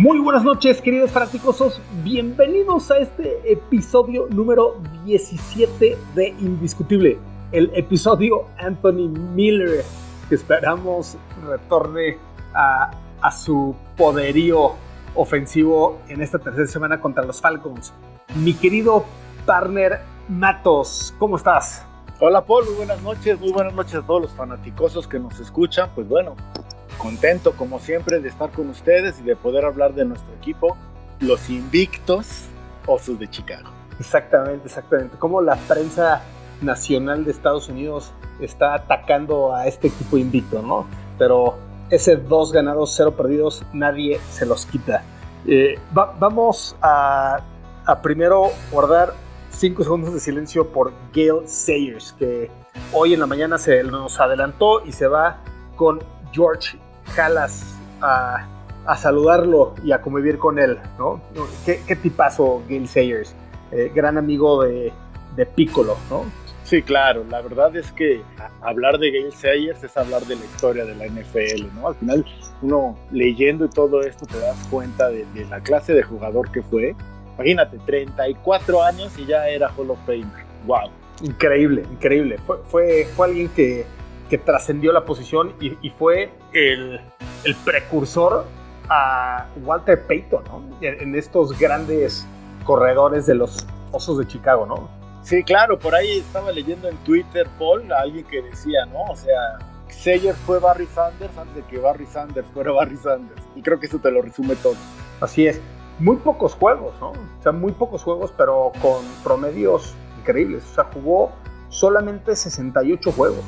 Muy buenas noches, queridos fanáticosos. Bienvenidos a este episodio número 17 de Indiscutible. El episodio Anthony Miller, que esperamos retorne a, su poderío ofensivo en esta tercera semana contra los Falcons. Mi querido partner Matos, ¿cómo estás? Hola Paul, muy buenas noches, muy buenas noches a todos los fanaticosos que nos escuchan. Pues bueno, contento como siempre de estar con ustedes y de poder hablar de nuestro equipo, los invictos Osos de Chicago. Exactamente, exactamente. Como la prensa nacional de Estados Unidos está atacando a este equipo invicto, ¿no? Pero ese dos ganados, cero perdidos, nadie se los quita. Eh, va- vamos a, a primero guardar cinco segundos de silencio por Gail Sayers, que hoy en la mañana se nos adelantó y se va con George Halas a, a saludarlo y a convivir con él, ¿no? ¿Qué, qué tipazo Gail Sayers? Eh, gran amigo de, de Piccolo, ¿no? Sí, claro, la verdad es que hablar de Gail Sayers es hablar de la historia de la NFL, ¿no? Al final, uno leyendo y todo esto te das cuenta de, de la clase de jugador que fue. Imagínate, 34 años y ya era Hall of Famer. ¡Wow! Increíble, increíble. Fue, fue, fue alguien que, que trascendió la posición y, y fue el, el precursor a Walter Payton, ¿no? En, en estos grandes corredores de los Osos de Chicago, ¿no? Sí, claro, por ahí estaba leyendo en Twitter, Paul, a alguien que decía, ¿no? O sea, Sayers fue Barry Sanders antes de que Barry Sanders fuera Barry Sanders. Y creo que eso te lo resume todo. Así es. Muy pocos juegos, ¿no? O sea, muy pocos juegos, pero con promedios increíbles. O sea, jugó solamente 68 juegos.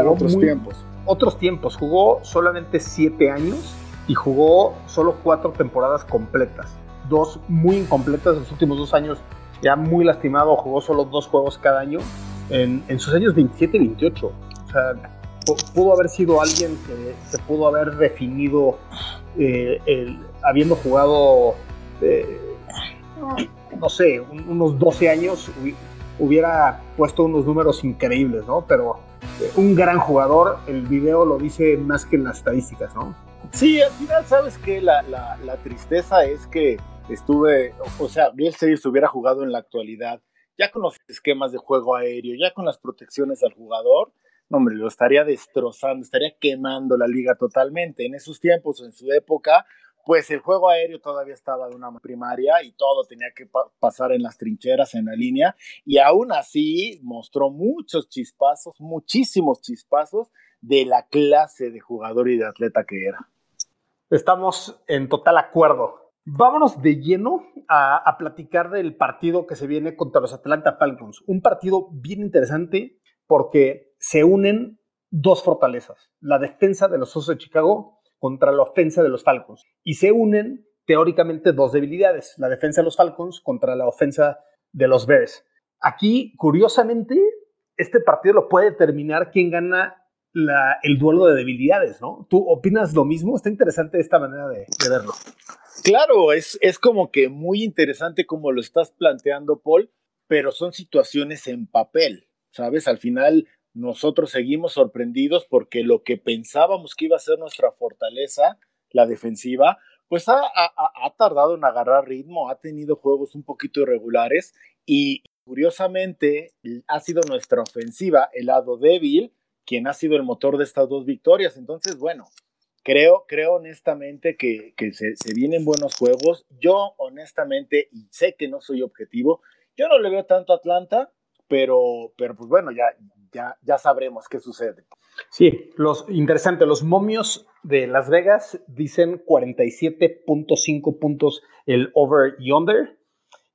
Jugó otros muy- tiempos. otros tiempos. Jugó solamente 7 años y jugó solo 4 temporadas completas. Dos muy incompletas los últimos dos años. Ya muy lastimado, jugó solo dos juegos cada año. En, en sus años 27 y 28. O sea, pu- pudo haber sido alguien que se pudo haber definido eh, el- habiendo jugado, eh, no sé, un- unos 12 años. Hubi- Hubiera puesto unos números increíbles, ¿no? Pero un gran jugador, el video lo dice más que las estadísticas, ¿no? Sí, al final, ¿sabes qué? La, la, tristeza es que estuve, o, sea, Bill Sayers hubiera jugado en la actualidad, ya con los esquemas de juego aéreo, ya con las protecciones al jugador, no, hombre, lo estaría destrozando, estaría quemando la liga totalmente. En esos tiempos, en su época, pues el juego aéreo todavía estaba de una primaria y todo tenía que pa- pasar en las trincheras, en la línea, y aún así mostró muchos chispazos, muchísimos chispazos de la clase de jugador y de atleta que era. Estamos en total acuerdo. Vámonos de lleno a, a platicar del partido que se viene contra los Atlanta Falcons. Un partido bien interesante porque se unen dos fortalezas. La defensa de los Osos de Chicago contra la ofensa de los Falcons. Y se unen teóricamente dos debilidades. La defensa de los Falcons contra la ofensa de los Bears. Aquí, curiosamente, este partido lo puede determinar quién gana el duelo de debilidades, ¿no? ¿Tú opinas lo mismo? Está interesante esta manera de, de verlo. Claro, es, es como que muy interesante como lo estás planteando, Paul, pero son situaciones en papel, ¿sabes? Al final nosotros seguimos sorprendidos porque lo que pensábamos que iba a ser nuestra fortaleza, la defensiva, pues ha, ha- ha tardado en agarrar ritmo, ha tenido juegos un poquito irregulares y curiosamente ha sido nuestra ofensiva, el lado débil, quien ha sido el motor de estas dos victorias. Entonces, bueno, creo, creo honestamente que, que se, se vienen buenos juegos. Yo honestamente, y sé que no soy objetivo, yo no le veo tanto a Atlanta, pero, pero pues bueno, ya, ya, ya sabremos qué sucede. Sí, los, interesante, los momios de Las Vegas dicen 47.5 puntos el over y under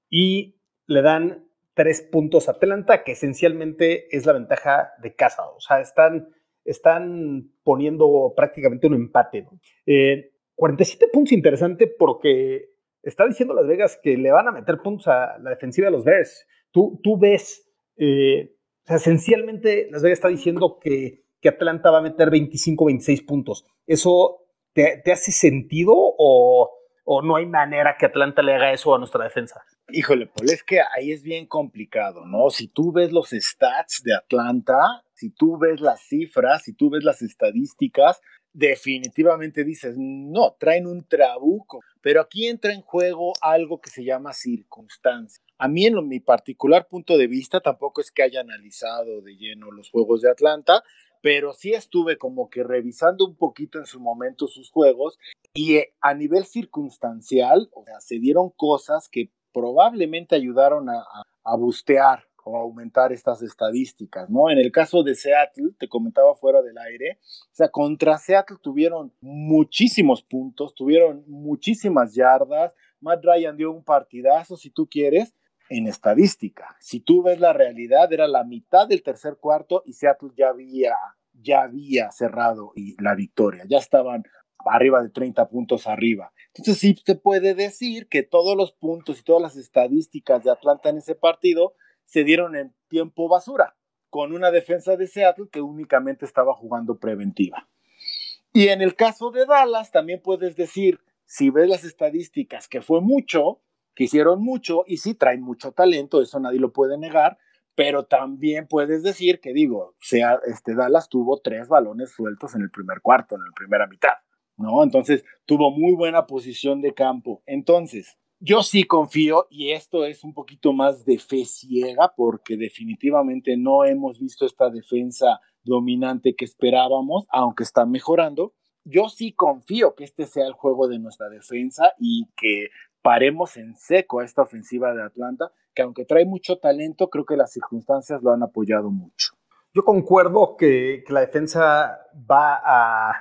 y le dan 3 puntos a Atlanta, que esencialmente es la ventaja de casa. O sea, están, están poniendo prácticamente un empate. ¿no? Eh, 47 puntos interesante porque está diciendo Las Vegas que le van a meter puntos a la defensiva de los Bears. Tú, tú ves, eh, o sea, esencialmente Las Vegas está diciendo que, que Atlanta va a meter 25, 26 puntos. ¿Eso te, hace sentido o, o no hay manera que Atlanta le haga eso a nuestra defensa? Híjole, Paul, es que ahí es bien complicado, ¿no? Si tú ves los stats de Atlanta, si tú ves las cifras, si tú ves las estadísticas, definitivamente dices, no, traen un trabuco. Pero aquí entra en juego algo que se llama circunstancia. A mí, en mi particular punto de vista, tampoco es que haya analizado de lleno los juegos de Atlanta, pero sí estuve como que revisando un poquito en su momento sus juegos y eh, a nivel circunstancial, se dieron cosas que probablemente ayudaron a, a, a bustear o aumentar estas estadísticas, ¿no? En el caso de Seattle, te comentaba fuera del aire, o sea, contra Seattle tuvieron muchísimos puntos, tuvieron muchísimas yardas, Matt Ryan dio un partidazo, si tú quieres, en estadística. Si tú ves la realidad, era la mitad del tercer cuarto y Seattle ya había, ya había cerrado y la victoria, ya estaban arriba de 30 puntos arriba. Entonces sí se puede decir que todos los puntos y todas las estadísticas de Atlanta en ese partido se dieron en tiempo basura, con una defensa de Seattle que únicamente estaba jugando preventiva. Y en el caso de Dallas, también puedes decir, si ves las estadísticas, que fue mucho, que hicieron mucho y sí traen mucho talento, eso nadie lo puede negar, pero también puedes decir que, digo, sea, este Dallas tuvo tres balones sueltos en el primer cuarto, en la primera mitad, ¿no? Entonces tuvo muy buena posición de campo. Entonces, yo sí confío, y esto es un poquito más de fe ciega, porque definitivamente no hemos visto esta defensa dominante que esperábamos, aunque está mejorando. Yo sí confío que este sea el juego de nuestra defensa y que paremos en seco a esta ofensiva de Atlanta, que aunque trae mucho talento, creo que las circunstancias lo han apoyado mucho. Yo concuerdo que, la defensa va a,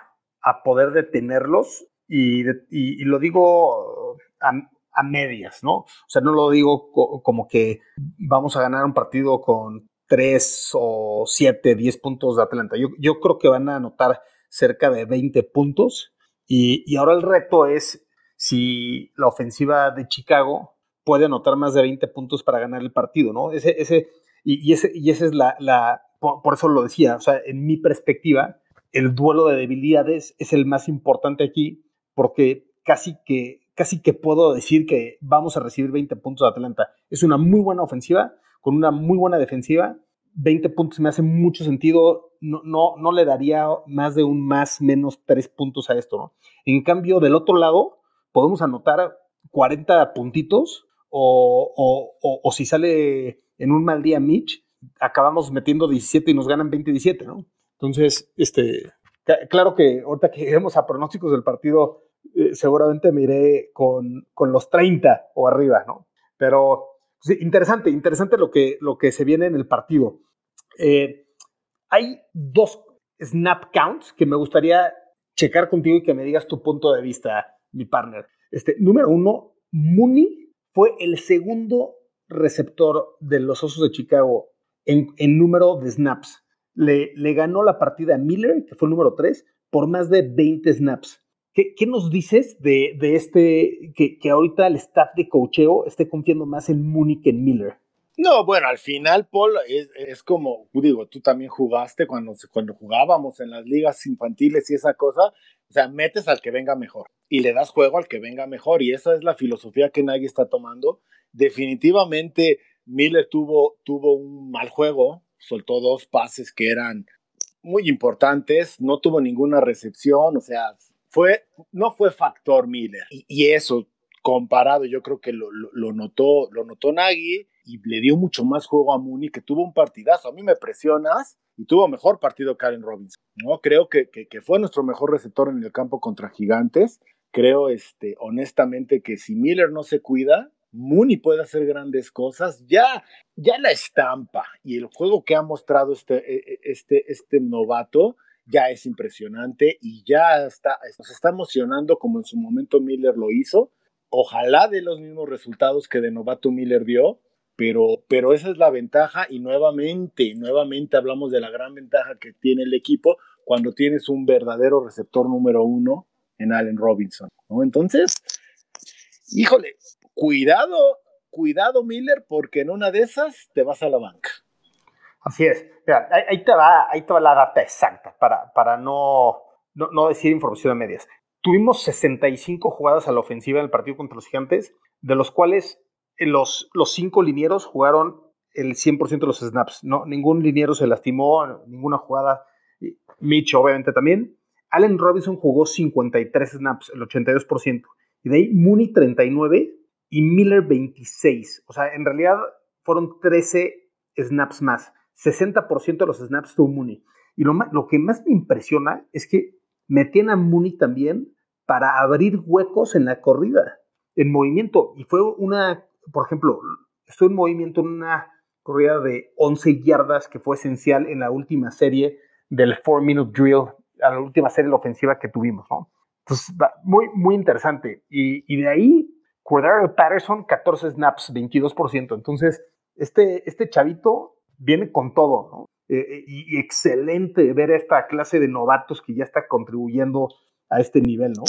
a poder detenerlos y, y, lo digo a, a medias, ¿no? O sea, no lo digo co como que vamos a ganar un partido con 3 o 7, 10 puntos de Atlanta. Yo, yo creo que van a anotar cerca de 20 puntos y, y, ahora el reto es si la ofensiva de Chicago puede anotar más de 20 puntos para ganar el partido, ¿no? Ese, ese, y, ese, y esa es la, la por, por eso lo decía, o sea, en mi perspectiva, el duelo de debilidades es el más importante aquí porque casi que casi que puedo decir que vamos a recibir 20 puntos de Atlanta. Es una muy buena ofensiva, con una muy buena defensiva. 20 puntos me hace mucho sentido. No, no, no le daría más de un más, menos 3 puntos a esto, ¿no? En cambio, del otro lado, podemos anotar 40 puntitos o, o, o, si sale en un mal día Mitch, acabamos metiendo 17 y nos ganan 20-17, ¿no? Entonces, este, claro que ahorita que lleguemos a pronósticos del partido, eh, seguramente me iré con, con, los 30 o arriba, ¿no? Pero sí, interesante, interesante lo que, lo que se viene en el partido. Eh, hay dos snap counts que me gustaría checar contigo y que me digas tu punto de vista, mi partner. Este, número uno, Mooney fue el segundo receptor de los Osos de Chicago en, número de snaps. Le, ganó la partida a Miller, que fue el número 3, por más de 20 snaps. ¿Qué, ¿Qué, nos dices de, de este, que, que, ahorita el staff de cocheo esté confiando más en Mooney que en Miller? No, bueno, al final, Paul, es, como, digo, tú también jugaste cuando, cuando jugábamos en las ligas infantiles y esa cosa, o sea, metes al que venga mejor y le das juego al que venga mejor y esa es la filosofía que nadie está tomando. Definitivamente, Miller tuvo, tuvo un mal juego, soltó dos pases que eran muy importantes, no tuvo ninguna recepción, o sea, fue, no fue factor Miller. Y, eso, comparado, yo creo que lo, lo, lo, notó, lo notó Nagy y le dio mucho más juego a Mooney, que tuvo un partidazo. A mí me presionas y tuvo mejor partido Karen Robinson. ¿no? Creo que, que, fue nuestro mejor receptor en el campo contra Gigantes. Creo, este, honestamente, que si Miller no se cuida, Mooney puede hacer grandes cosas. Ya, ya la estampa y el juego que ha mostrado este, este, este novato ya es impresionante y ya está, nos está emocionando como en su momento Miller lo hizo. Ojalá de los mismos resultados que de novato Miller dio, pero, pero esa es la ventaja y nuevamente, nuevamente hablamos de la gran ventaja que tiene el equipo cuando tienes un verdadero receptor número uno en Allen Robinson. ¿no? Entonces, híjole, cuidado, cuidado Miller, porque en una de esas te vas a la banca. Así es. Mira, ahí, te va, ahí te va la data exacta para, para no, no, no decir información a medias. Tuvimos 65 jugadas a la ofensiva en el partido contra los gigantes, de los cuales los, los cinco linieros jugaron el 100% de los snaps. No, ningún liniero se lastimó, ninguna jugada. Mitch, obviamente, también. Allen Robinson jugó 53 snaps, el 82%. Y de ahí Mooney 39 y Miller 26. O sea, en realidad fueron 13 snaps más. 60% de los snaps tuvo Mooney. Y lo, lo que más me impresiona es que metían a Mooney también para abrir huecos en la corrida, en movimiento. Y fue una, por ejemplo, estoy en movimiento en una corrida de 11 yardas que fue esencial en la última serie del 4-minute drill, a la última serie de la ofensiva que tuvimos, ¿no? Entonces, muy, muy interesante. Y, y de ahí, Cordero Patterson, 14 snaps, 22%. Entonces, este, este chavito viene con todo, ¿no? Eh, eh, y, excelente ver esta clase de novatos que ya está contribuyendo a este nivel, ¿no?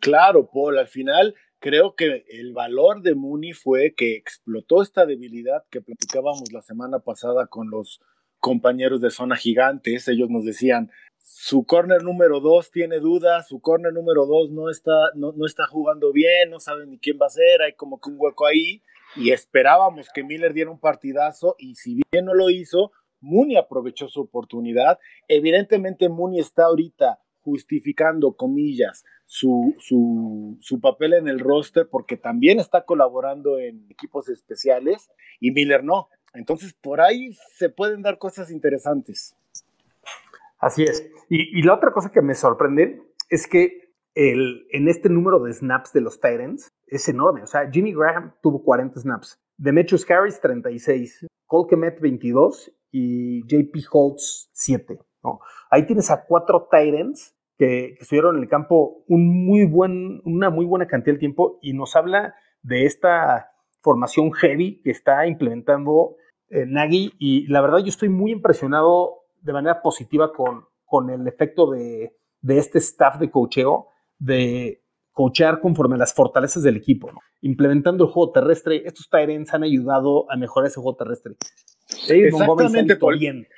Claro, Paul, al final creo que el valor de Mooney fue que explotó esta debilidad que platicábamos la semana pasada con los compañeros de zona gigantes. Ellos nos decían, su corner número dos tiene dudas, su corner número dos no está, no, no está jugando bien, no saben ni quién va a ser, hay como que un hueco ahí. Y esperábamos que Miller diera un partidazo y si bien no lo hizo, Mooney aprovechó su oportunidad. Evidentemente Mooney está ahorita justificando, comillas, su, su, su, papel en el roster porque también está colaborando en equipos especiales y Miller no. Entonces, por ahí se pueden dar cosas interesantes. Así es. Y, y la otra cosa que me sorprende es que el, en este número de snaps de los Titans es enorme. O sea, Jimmy Graham tuvo 40 snaps, Demetrius Harris 36, Cole Kemet 22 y JP Holtz 7. ¿no? Ahí tienes a cuatro Titans que, estuvieron en el campo una muy buena cantidad de tiempo y nos habla de esta formación heavy que está implementando eh, Nagy y la verdad yo estoy muy impresionado de manera positiva con, con el efecto de, de este staff de cocheo, de coachear conforme a las fortalezas del equipo, implementando el juego terrestre. Estos Tyrants han ayudado a mejorar ese juego terrestre. Exactamente, bien.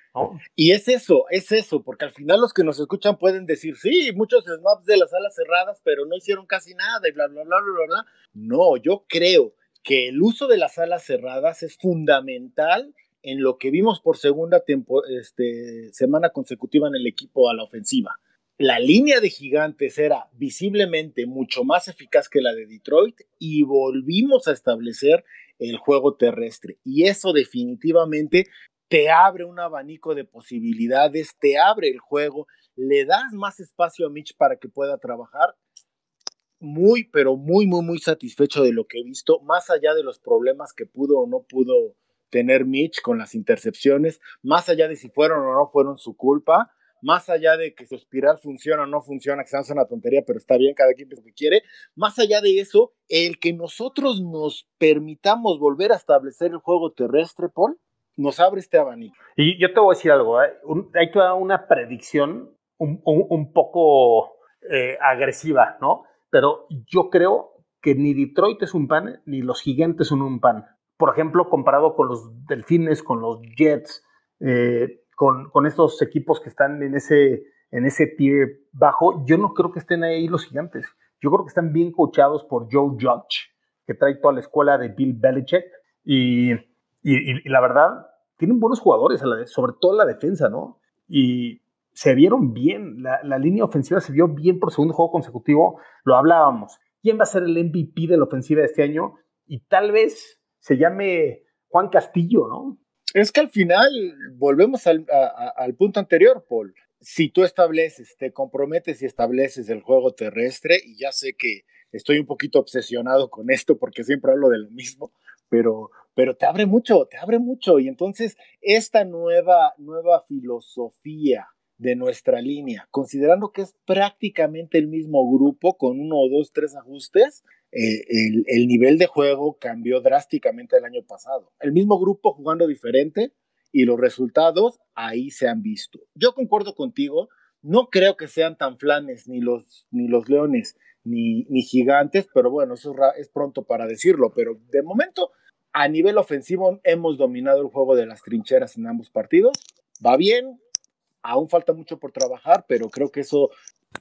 Y es eso, es eso, porque al final los que nos escuchan pueden decir, sí, muchos snaps de las alas cerradas, pero no hicieron casi nada y bla, bla, bla, bla, bla. No, yo creo que el uso de las alas cerradas es fundamental en lo que vimos por segunda este, semana consecutiva en el equipo a la ofensiva. La línea de gigantes era visiblemente mucho más eficaz que la de Detroit y volvimos a establecer el juego terrestre. Y eso definitivamente te abre un abanico de posibilidades, te abre el juego, le das más espacio a Mitch para que pueda trabajar. Muy, pero muy, muy, muy satisfecho de lo que he visto, más allá de los problemas que pudo o no pudo tener Mitch con las intercepciones, más allá de si fueron o no fueron su culpa, más allá de que su espiral funciona o no funciona, que se una tontería, pero está bien, cada quien lo que quiere, más allá de eso, el que nosotros nos permitamos volver a establecer el juego terrestre, Paul, nos abre este abanico. Y yo te voy a decir algo, ¿eh? hay toda una predicción un, poco eh, agresiva, ¿no? Pero yo creo que ni Detroit es un pan, ni los gigantes son un pan. Por ejemplo, comparado con los delfines, con los Jets, eh, con, estos equipos que están en ese, en ese tier bajo, yo no creo que estén ahí los gigantes. Yo creo que están bien coachados por Joe Judge, que trae toda la escuela de Bill Belichick. Y, y, la verdad, tienen buenos jugadores, sobre todo la defensa, ¿no? Y se vieron bien. La, la, línea ofensiva se vio bien por segundo juego consecutivo. Lo hablábamos. ¿Quién va a ser el MVP de la ofensiva de este año? Y tal vez se llame Juan Castillo, ¿no? Es que al final volvemos al, punto anterior, Paul. Si tú estableces, te comprometes y estableces el juego terrestre, y ya sé que estoy un poquito obsesionado con esto porque siempre hablo de lo mismo, pero, pero te abre mucho, te abre mucho. Y entonces esta nueva, nueva filosofía de nuestra línea, considerando que es prácticamente el mismo grupo con uno o dos, tres ajustes, eh, el, nivel de juego cambió drásticamente el año pasado. El mismo grupo jugando diferente y los resultados ahí se han visto. Yo concuerdo contigo No creo que sean tan flanes ni los, ni los leones ni, ni gigantes, pero bueno, eso es, es pronto para decirlo. Pero de momento, a nivel ofensivo, hemos dominado el juego de las trincheras en ambos partidos. Va bien, aún falta mucho por trabajar, pero creo que eso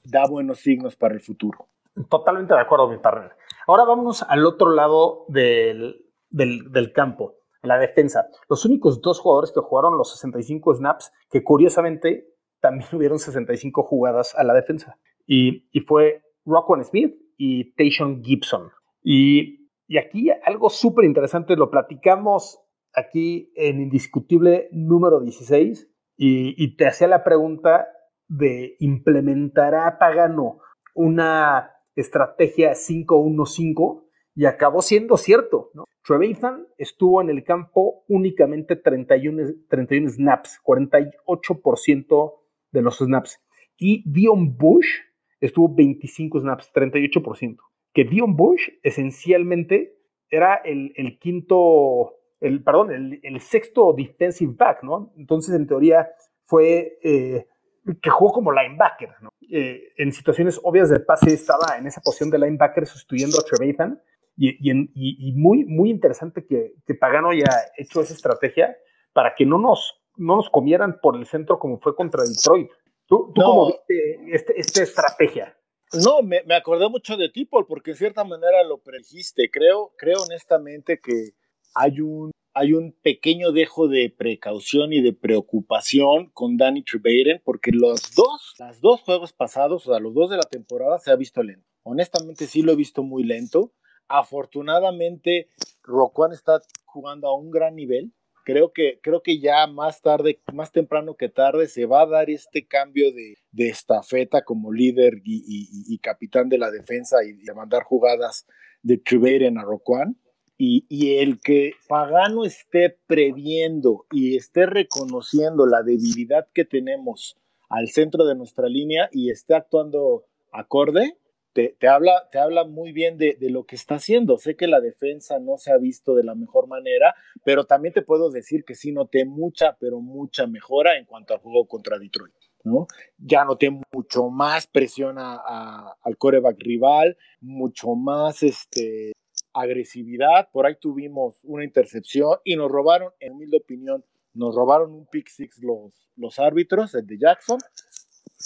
da buenos signos para el futuro. Totalmente de acuerdo, mi partner. Ahora vámonos al otro lado del, del, campo, la defensa. Los únicos dos jugadores que jugaron los 65 snaps, que curiosamente también hubieron 65 jugadas a la defensa. Y, y fue Rockwell Smith y Tayshon Gibson. Y, y aquí algo súper interesante, lo platicamos aquí en Indiscutible número 16 y, y te hacía la pregunta de implementará Pagano una estrategia 5-1-5 y acabó siendo cierto. ¿no? Trevathan estuvo en el campo únicamente 31, 31 snaps, 48% de los snaps. Y Dion Bush estuvo 25 snaps, 38%. Que Dion Bush esencialmente era el, quinto, el, perdón, el, el, sexto defensive back, ¿no? Entonces, en teoría, fue eh, que jugó como linebacker, ¿no? Eh, en situaciones obvias del pase estaba en esa posición de linebacker sustituyendo a Trevathan. Y, y, y, muy, muy interesante que, que Pagano haya hecho esa estrategia para que no nos, no nos comieran por el centro como fue contra Detroit. ¿Tú, tú no. cómo viste este, esta estrategia? No, me, me, acordé mucho de ti, porque en cierta manera lo predijiste. Creo, creo honestamente que hay un, hay un pequeño dejo de precaución y de preocupación con Danny Trevaden, porque los dos, los dos juegos pasados, o sea, los dos de la temporada, se ha visto lento. Honestamente, sí lo he visto muy lento. Afortunadamente, Roquan está jugando a un gran nivel creo que, creo que ya más tarde, más temprano que tarde, se va a dar este cambio de, de estafeta como líder y, y, y, capitán de la defensa y de mandar jugadas de Treveren a Roquan. Y, el que Pagano esté previendo y esté reconociendo la debilidad que tenemos al centro de nuestra línea y esté actuando acorde, te, te, habla, te habla muy bien de, lo que está haciendo. Sé que la defensa no se ha visto de la mejor manera, pero también te puedo decir que sí noté mucha, pero mucha mejora en cuanto al juego contra Detroit. ¿no? Ya noté mucho más presión a, al coreback rival, mucho más este, agresividad. Por ahí tuvimos una intercepción y nos robaron, en mi opinión, nos robaron un pick six los, los árbitros, el de Jackson.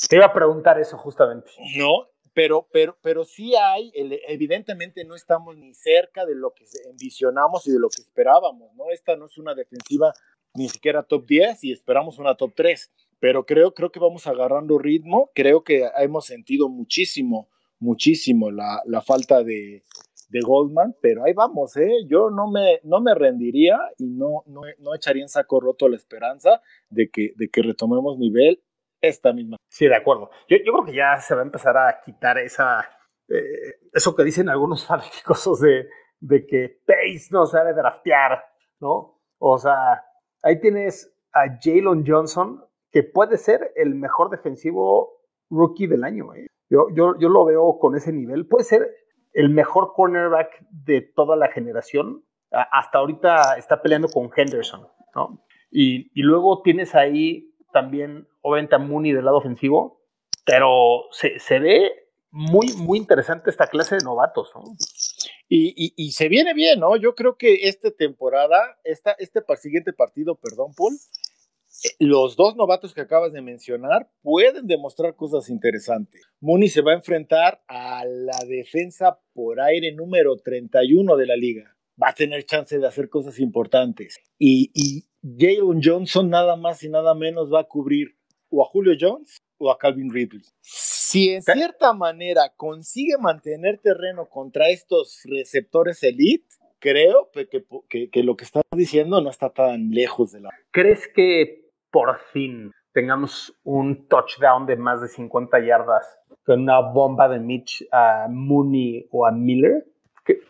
Te iba a preguntar eso justamente. No, pero, pero, pero sí hay, evidentemente no estamos ni cerca de lo que envisionamos y de lo que esperábamos, ¿no? Esta no es una defensiva ni siquiera top 10 y esperamos una top 3, pero creo, creo que vamos agarrando ritmo, creo que hemos sentido muchísimo, muchísimo la, la falta de, de, Goldman, pero ahí vamos, ¿eh? Yo no me, no me rendiría y no, no, no echaría en saco roto la esperanza de que, de que retomemos nivel esta misma. Sí, de acuerdo. Yo, yo, creo que ya se va a empezar a quitar esa, eh, eso que dicen algunos fanáticos de, de que Pace no sabe draftear, ¿no? O sea, ahí tienes a Jalen Johnson, que puede ser el mejor defensivo rookie del año. ¿eh? Yo, yo, yo lo veo con ese nivel. Puede ser el mejor cornerback de toda la generación. Hasta ahorita está peleando con Henderson, ¿no? Y, luego tienes ahí también, obviamente, a Mooney del lado ofensivo, pero se, ve muy, muy interesante esta clase de novatos, ¿no? Y, se viene bien, ¿no? Yo creo que esta temporada, este siguiente partido, perdón, Paul, los dos novatos que acabas de mencionar pueden demostrar cosas interesantes. Mooney se va a enfrentar a la defensa por aire número 31 de la liga. Va a tener chance de hacer cosas importantes. Y, y Jalen Johnson nada más y nada menos va a cubrir o a Julio Jones o a Calvin Ridley. Si en cierta manera consigue mantener terreno contra estos receptores elite, creo que, que, que, lo que estás diciendo no está tan lejos de la... ¿Crees que por fin tengamos un touchdown de más de 50 yardas con una bomba de Mitch a Mooney o a Miller? Que,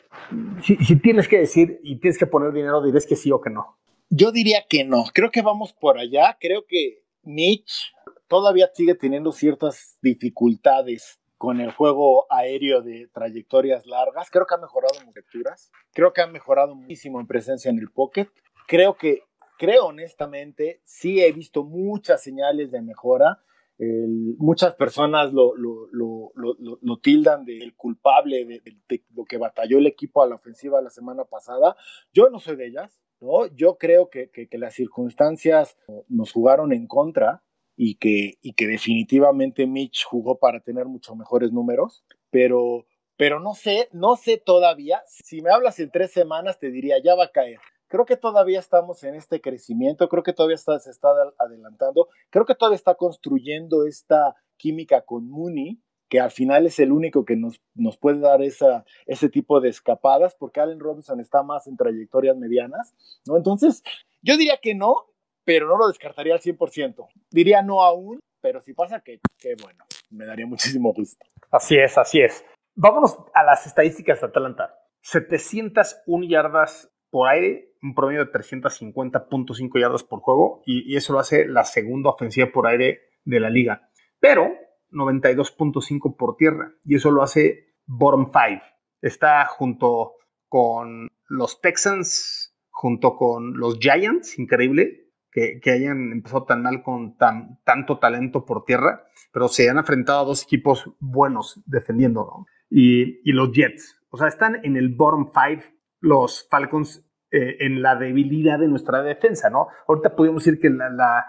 si, si tienes que decir y tienes que poner dinero, dirás que sí o que no. Yo diría que no. Creo que vamos por allá. Creo que Mitch todavía sigue teniendo ciertas dificultades con el juego aéreo de trayectorias largas. Creo que ha mejorado en lecturas. Creo que ha mejorado muchísimo en presencia en el pocket. Creo que, creo honestamente, sí he visto muchas señales de mejora muchas personas lo, lo, lo, lo, tildan del culpable de, lo que batalló el equipo a la ofensiva la semana pasada. Yo no soy de ellas, ¿no? Yo creo que, que, que las circunstancias nos jugaron en contra y que, y que definitivamente Mitch jugó para tener mucho mejores números, pero, pero no sé, no sé todavía. Si me hablas en tres semanas, te diría, ya va a caer. Creo que todavía estamos en este crecimiento, creo que todavía está, se está adelantando, creo que todavía está construyendo esta química con Mooney, que al final es el único que nos, nos puede dar esa, ese tipo de escapadas, porque Allen Robinson está más en trayectorias medianas, ¿no? Entonces, yo diría que no, pero no lo descartaría al 100%. Diría no aún, pero si pasa, que, que bueno, me daría muchísimo gusto. Así es, así es. Vámonos a las estadísticas de Atlanta. 701 yardas por aire, un promedio de 350.5 yardas por juego, y, eso lo hace la segunda ofensiva por aire de la liga. Pero 92.5 por tierra, y eso lo hace bottom 5. Está junto con los Texans, junto con los Giants, increíble que, hayan empezado tan mal con tan, tanto talento por tierra, pero se han enfrentado a dos equipos buenos defendiendo, ¿no? Y, y los Jets. O sea, están en el bottom 5 los Falcons eh, en la debilidad de nuestra defensa, ¿no? Ahorita podemos decir que la,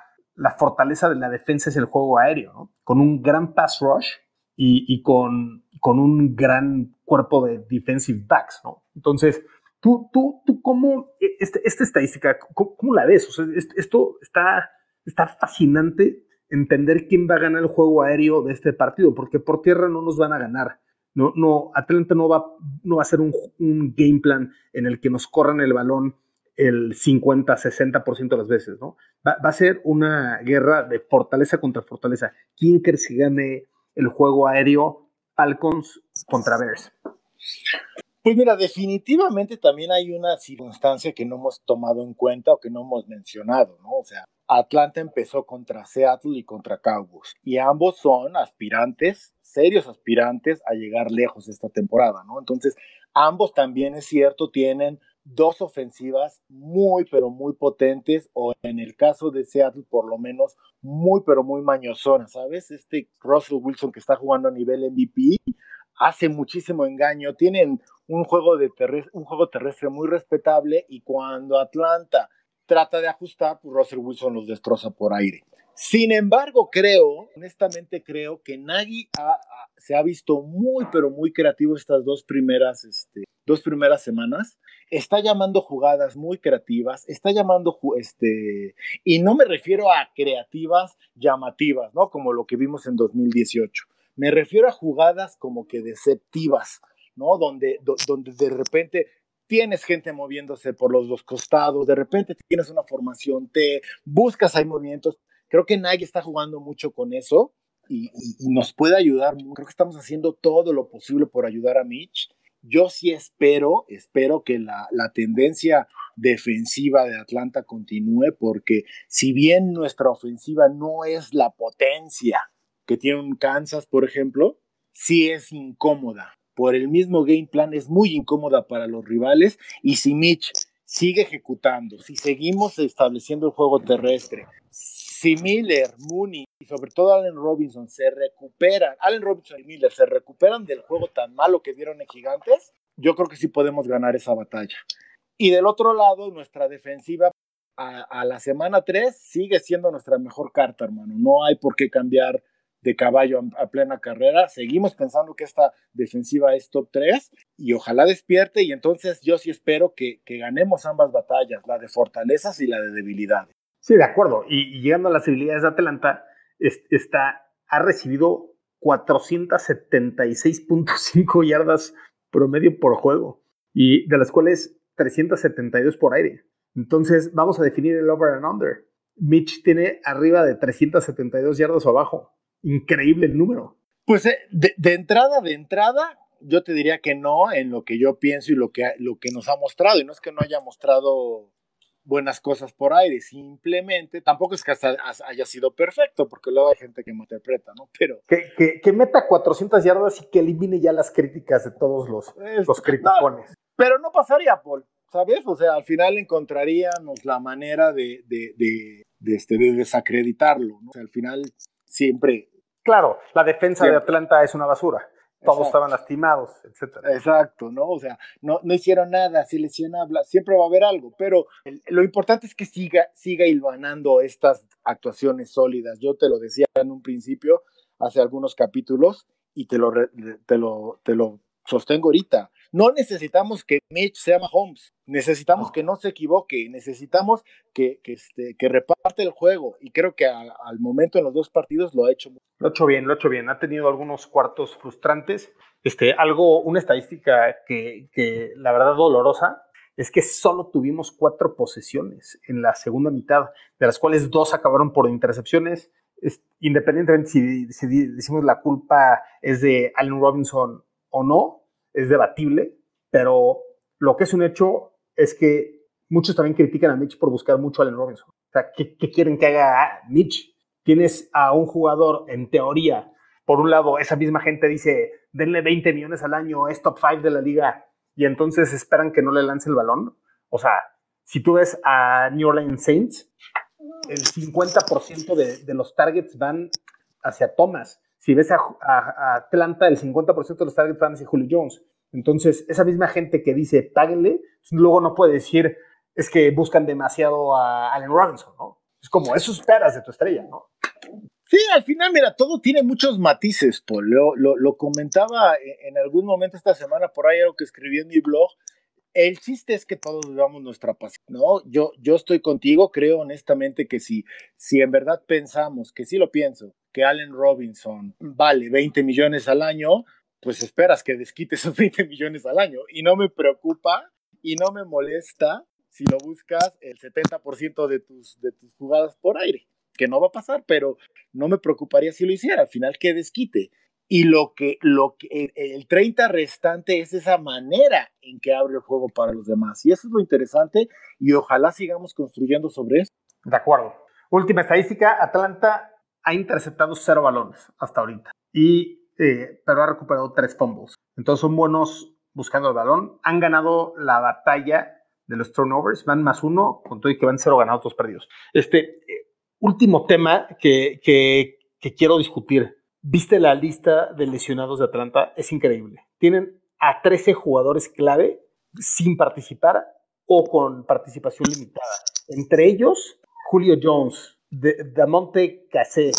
fortaleza de la defensa es el juego aéreo, ¿no? Con un gran pass rush y, con, un gran cuerpo de defensive backs, ¿no? Entonces, tú, tú, tú, ¿cómo, e, este, esta estadística, cómo, la ves? O sea, esto está, está fascinante entender quién va a ganar el juego aéreo de este partido, porque por tierra no nos van a ganar. No, no, Atlanta no va, no va a ser un, game plan en el que nos corran el balón el 50, 60% de las veces, ¿no? Va, a ser una guerra de fortaleza contra fortaleza. ¿Quién crees que gane el juego aéreo Falcons contra Bears? Pues mira, definitivamente también hay una circunstancia que no hemos tomado en cuenta o que no hemos mencionado, ¿no? O sea, Atlanta empezó contra Seattle y contra Cowboys y ambos son aspirantes, serios aspirantes a llegar lejos esta temporada, ¿no? Entonces, ambos también es cierto, tienen dos ofensivas muy, pero muy potentes, o en el caso de Seattle, por lo menos, muy, pero muy mañosonas, ¿sabes? Este Russell Wilson que está jugando a nivel MVP hace muchísimo engaño, tienen un juego, de un juego terrestre muy respetable y cuando Atlanta trata de ajustar, pues Russell Wilson los destroza por aire. Sin embargo, creo, honestamente creo que Nagy se ha visto muy, pero muy creativo estas dos primeras, este, dos primeras semanas. Está llamando jugadas muy creativas, está llamando, este, y no me refiero a creativas llamativas, ¿no? Como lo que vimos en 2018. Me refiero a jugadas como que deceptivas, ¿no? Donde, donde de repente tienes gente moviéndose por los dos costados, de repente tienes una formación T, buscas, hay movimientos. Creo que Nike está jugando mucho con eso y, nos puede ayudar. Creo que estamos haciendo todo lo posible por ayudar a Mitch. Yo sí espero, espero que la, la tendencia defensiva de Atlanta continúe, porque si bien nuestra ofensiva no es la potencia que tiene un Kansas, por ejemplo, sí es incómoda por el mismo game plan es muy incómoda para los rivales y si Mitch sigue ejecutando, si seguimos estableciendo el juego terrestre, si Miller, Mooney y sobre todo Allen Robinson se recuperan, Allen Robinson y Miller se recuperan del juego tan malo que dieron en Gigantes, yo creo que sí podemos ganar esa batalla. Y del otro lado, nuestra defensiva a, a la semana 3 sigue siendo nuestra mejor carta, hermano. No hay por qué cambiar de caballo a, plena carrera. Seguimos pensando que esta defensiva es top 3 y ojalá despierte y entonces yo sí espero que, ganemos ambas batallas, la de fortalezas y la de debilidades. Sí, de acuerdo. Y, llegando a las debilidades de Atlanta, está, ha recibido 476.5 yardas promedio por juego y de las cuales 372 por aire. Entonces vamos a definir el over and under. Mitch tiene arriba de 372 yardas o abajo increíble el número. Pues eh, de, entrada, de entrada, yo te diría que no en lo que yo pienso y lo que, lo que nos ha mostrado. Y no es que no haya mostrado buenas cosas por aire, simplemente, tampoco es que haya sido perfecto, porque luego hay gente que me interpreta, ¿no? Pero... Que, que, meta 400 yardas y que elimine ya las críticas de todos los, los criticones. pero no pasaría, Paul, ¿sabes? O sea, al final encontraríamos la manera de, de, de, este, de desacreditarlo, ¿no? O sea, al final siempre. Claro, la defensa de Atlanta es una basura. Todos estaban lastimados, etcétera. Exacto, ¿no? O sea, no, no hicieron nada, si lesionaba, siempre va a haber algo, pero lo importante es que siga, siga hilvanando estas actuaciones sólidas. Yo te lo decía en un principio, hace algunos capítulos, y te lo, te lo, te lo sostengo ahorita. No necesitamos que Mitch sea Mahomes, necesitamos que no se equivoque, necesitamos que, que, este, que reparte el juego y creo que al momento en los dos partidos lo ha hecho. Lo ha hecho bien, lo ha hecho bien. Ha tenido algunos cuartos frustrantes. Este, algo, una estadística que, que la verdad dolorosa es que solo tuvimos cuatro posesiones en la segunda mitad, de las cuales dos acabaron por intercepciones. independientemente si, si decimos la culpa es de Allen Robinson o no, es debatible, pero lo que es un hecho es que muchos también critican a Mitch por buscar mucho a Allen Robinson. O sea, ¿qué, quieren que haga Mitch? Tienes a un jugador, en teoría, por un lado, esa misma gente dice, denle 20 millones al año, es top 5 de la liga, y entonces esperan que no le lance el balón. O sea, si tú ves a New Orleans Saints, el 50% de, de los targets van hacia Thomas. Si ves a, Atlanta, el 50% de los targets van hacia Julio Jones. Entonces, esa misma gente que dice, páguenle, luego no puede decir, es que buscan demasiado a Allen Robinson, ¿no? Es como, eso esperas de tu estrella, ¿no? Sí, al final, mira, todo tiene muchos matices, Paul. Lo, lo, comentaba en algún momento esta semana por ahí, algo que escribí en mi blog. El chiste es que todos vivamos nuestra pasión, ¿no? Yo, yo estoy contigo, creo honestamente que si, si en verdad pensamos, que sí lo pienso, que Allen Robinson vale 20 millones al año, pues esperas que desquite esos 20 millones al año. Y no me preocupa y no me molesta si lo buscas el 70% de tus, de tus jugadas por aire, que no va a pasar, pero no me preocuparía si lo hiciera, al final que desquite. Y lo que, lo que el 30 restante es esa manera en que abre el juego para los demás. Y eso es lo interesante y ojalá sigamos construyendo sobre eso. De acuerdo. Última estadística, Atlanta ha interceptado cero balones hasta ahorita, y, eh, pero ha recuperado tres fumbles. Entonces son buenos buscando el balón. Han ganado la batalla de los turnovers, van más uno, con todo y que van cero ganados, dos perdidos. Este eh, último tema que, que, quiero discutir. ¿Viste la lista de lesionados de Atlanta? Es increíble. Tienen a 13 jugadores clave sin participar o con participación limitada. Entre ellos, Julio Jones, Damonte Cassé,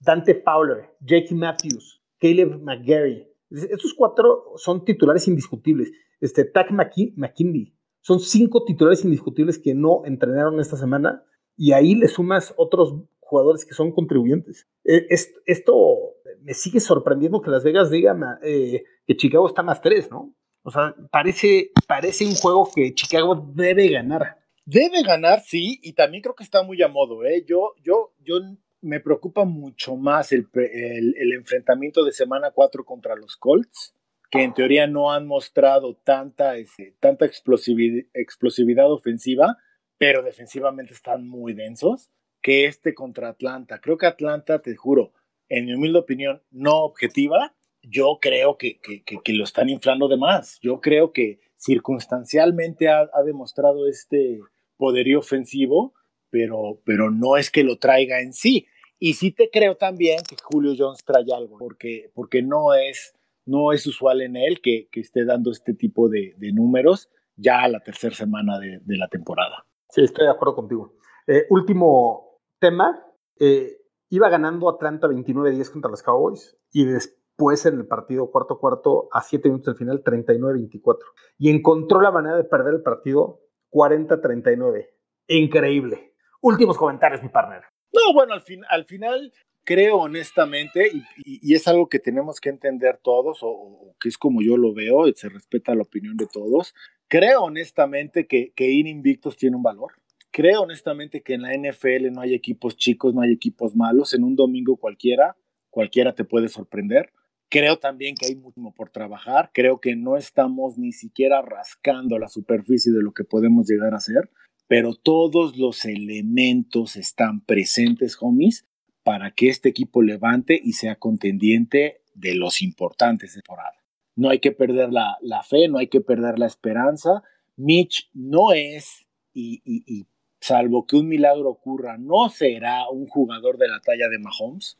Dante Fowler, Jake Matthews, Caleb McGarry. Estos cuatro son titulares indiscutibles. Este, Tack McKinley. Son cinco titulares indiscutibles que no entrenaron esta semana y ahí le sumas otros jugadores que son contribuyentes. E, esto me sigue sorprendiendo que Las Vegas diga eh, que Chicago está más tres, ¿no? O sea, parece, parece un juego que Chicago debe ganar. Debe ganar, sí, y también creo que está muy a modo, ¿eh? Yo, yo, yo me preocupa mucho más el, el, enfrentamiento de semana 4 contra los Colts, que en teoría no han mostrado tanta, este, tanta explosividad, explosividad ofensiva, pero defensivamente están muy densos, que este contra Atlanta. Creo que Atlanta, te juro, en mi humilde opinión, no objetiva, yo creo que, que, que, lo están inflando de más. Yo creo que circunstancialmente ha, ha demostrado este, poderío ofensivo, pero, pero no es que lo traiga en sí. Y sí te creo también que Julio Jones trae algo, porque, porque no, es, no es usual en él que, que esté dando este tipo de, de, números ya a la tercera semana de, de, la temporada. Sí, estoy de acuerdo contigo. Eh, último tema, eh, iba ganando Atlanta 29-10 contra los Cowboys y después en el partido cuarto cuarto a 7 minutos del final 39-24 y encontró la manera de perder el partido 40-39. Increíble. Últimos comentarios, mi partner. No, bueno, al, fin, al final creo honestamente, y, es algo que tenemos que entender todos, o, que es como yo lo veo, y se respeta la opinión de todos, creo honestamente que, que ir invictos tiene un valor. Creo honestamente que en la NFL no hay equipos chicos, no hay equipos malos. En un domingo cualquiera, cualquiera te puede sorprender. Creo también que hay mucho por trabajar. Creo que no estamos ni siquiera rascando la superficie de lo que podemos llegar a ser, pero todos los elementos están presentes, homies, para que este equipo levante y sea contendiente de los importantes de temporada. No hay que perder la, fe, no hay que perder la esperanza. Mitch no es, y, y salvo que un milagro ocurra, no será un jugador de la talla de Mahomes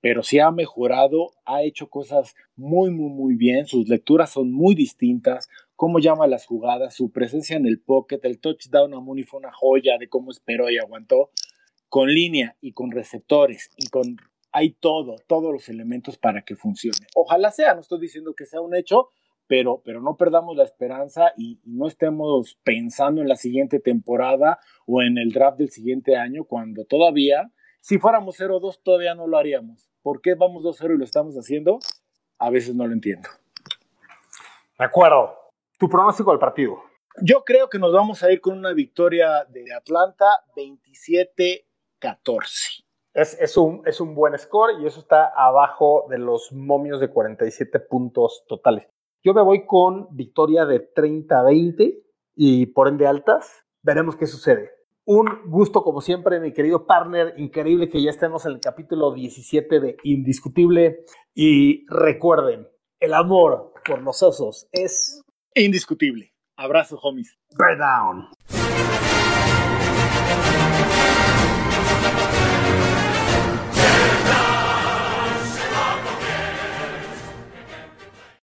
Pero sí ha mejorado, ha hecho cosas muy, muy, muy bien, sus lecturas son muy distintas, cómo llama las jugadas, su presencia en el pocket, el touchdown a Mooney fue una joya de cómo esperó y aguantó, con línea y con receptores y con... Hay todo, todos los elementos para que funcione. Ojalá sea, no estoy diciendo que sea un hecho, pero, pero no perdamos la esperanza y, no estemos pensando en la siguiente temporada o en el draft del siguiente año cuando todavía, si fuéramos 0-2 todavía no lo haríamos. ¿Por qué vamos 2-0 y lo estamos haciendo? A veces no lo entiendo. De acuerdo. Tu pronóstico del partido. Yo creo que nos vamos a ir con una victoria de Atlanta 27-14. Es, es, un, es un buen score y eso está abajo de los momios de 47 puntos totales. Yo me voy con victoria de 30-20 y por ende altas. Veremos qué sucede. Un gusto como siempre, mi querido partner. Increíble que ya estemos en el capítulo 17 de Indiscutible. Y recuerden, el amor por los osos es indiscutible. Abrazo, homies. Bear down.